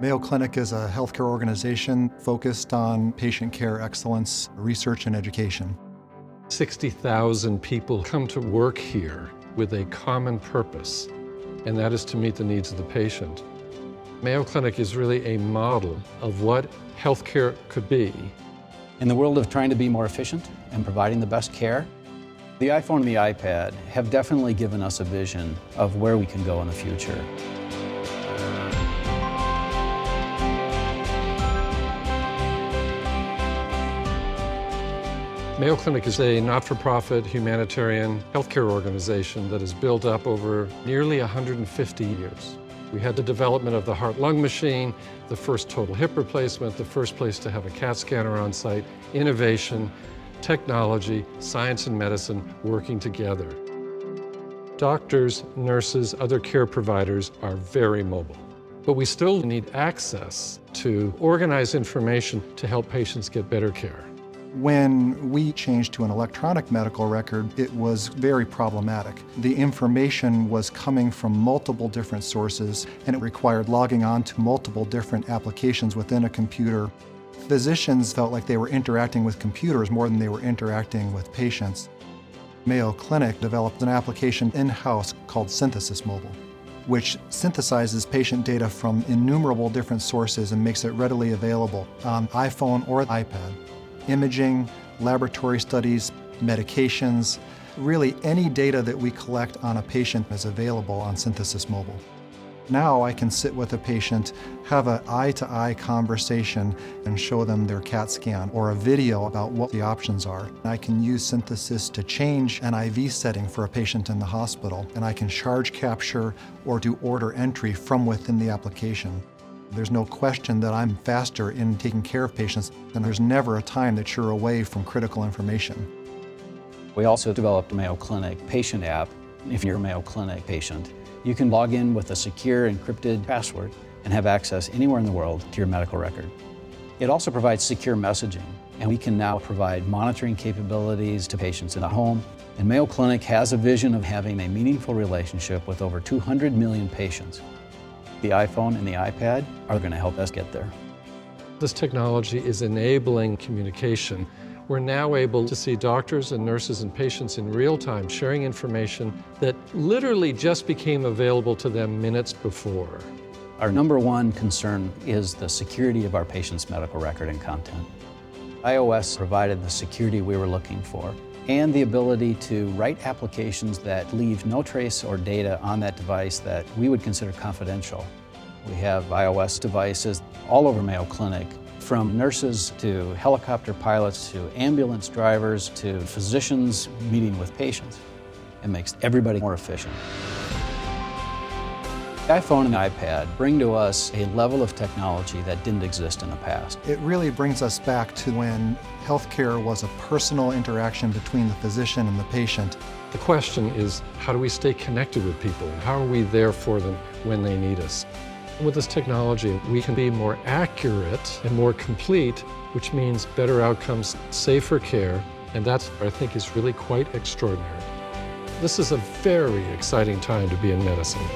Mayo Clinic is a healthcare organization focused on patient care excellence, research, and education. 60,000 people come to work here with a common purpose, and that is to meet the needs of the patient. Mayo Clinic is really a model of what healthcare could be. In the world of trying to be more efficient and providing the best care, the iPhone and the iPad have definitely given us a vision of where we can go in the future. Mayo Clinic is a not-for-profit humanitarian healthcare organization that has built up over nearly 150 years. We had the development of the heart-lung machine, the first total hip replacement, the first place to have a CAT scanner on site, innovation, technology, science and medicine working together. Doctors, nurses, other care providers are very mobile, but we still need access to organize information to help patients get better care. When we changed to an electronic medical record, it was very problematic. The information was coming from multiple different sources, and it required logging on to multiple different applications within a computer. Physicians felt like they were interacting with computers more than they were interacting with patients. Mayo Clinic developed an application in-house called Synthesis Mobile, which synthesizes patient data from innumerable different sources and makes it readily available on iPhone or iPad imaging, laboratory studies, medications, really any data that we collect on a patient is available on Synthesis Mobile. Now I can sit with a patient, have an eye-to-eye conversation and show them their CAT scan or a video about what the options are. I can use Synthesis to change an IV setting for a patient in the hospital and I can charge capture or do order entry from within the application. There's no question that I'm faster in taking care of patients, and there's never a time that you're away from critical information. We also developed a Mayo Clinic patient app. If you're a Mayo Clinic patient, you can log in with a secure encrypted password and have access anywhere in the world to your medical record. It also provides secure messaging, and we can now provide monitoring capabilities to patients in the home. And Mayo Clinic has a vision of having a meaningful relationship with over 200 million patients the iPhone and the iPad are going to help us get there. This technology is enabling communication. We're now able to see doctors and nurses and patients in real time sharing information that literally just became available to them minutes before. Our number one concern is the security of our patient's medical record and content. iOS provided the security we were looking for and the ability to write applications that leave no trace or data on that device that we would consider confidential. We have iOS devices all over Mayo Clinic, from nurses to helicopter pilots to ambulance drivers to physicians meeting with patients. It makes everybody more efficient. The iPhone and iPad bring to us a level of technology that didn't exist in the past. It really brings us back to when healthcare was a personal interaction between the physician and the patient. The question is, how do we stay connected with people? How are we there for them when they need us? With this technology, we can be more accurate and more complete, which means better outcomes, safer care, and that's, I think, is really quite extraordinary. This is a very exciting time to be in medicine.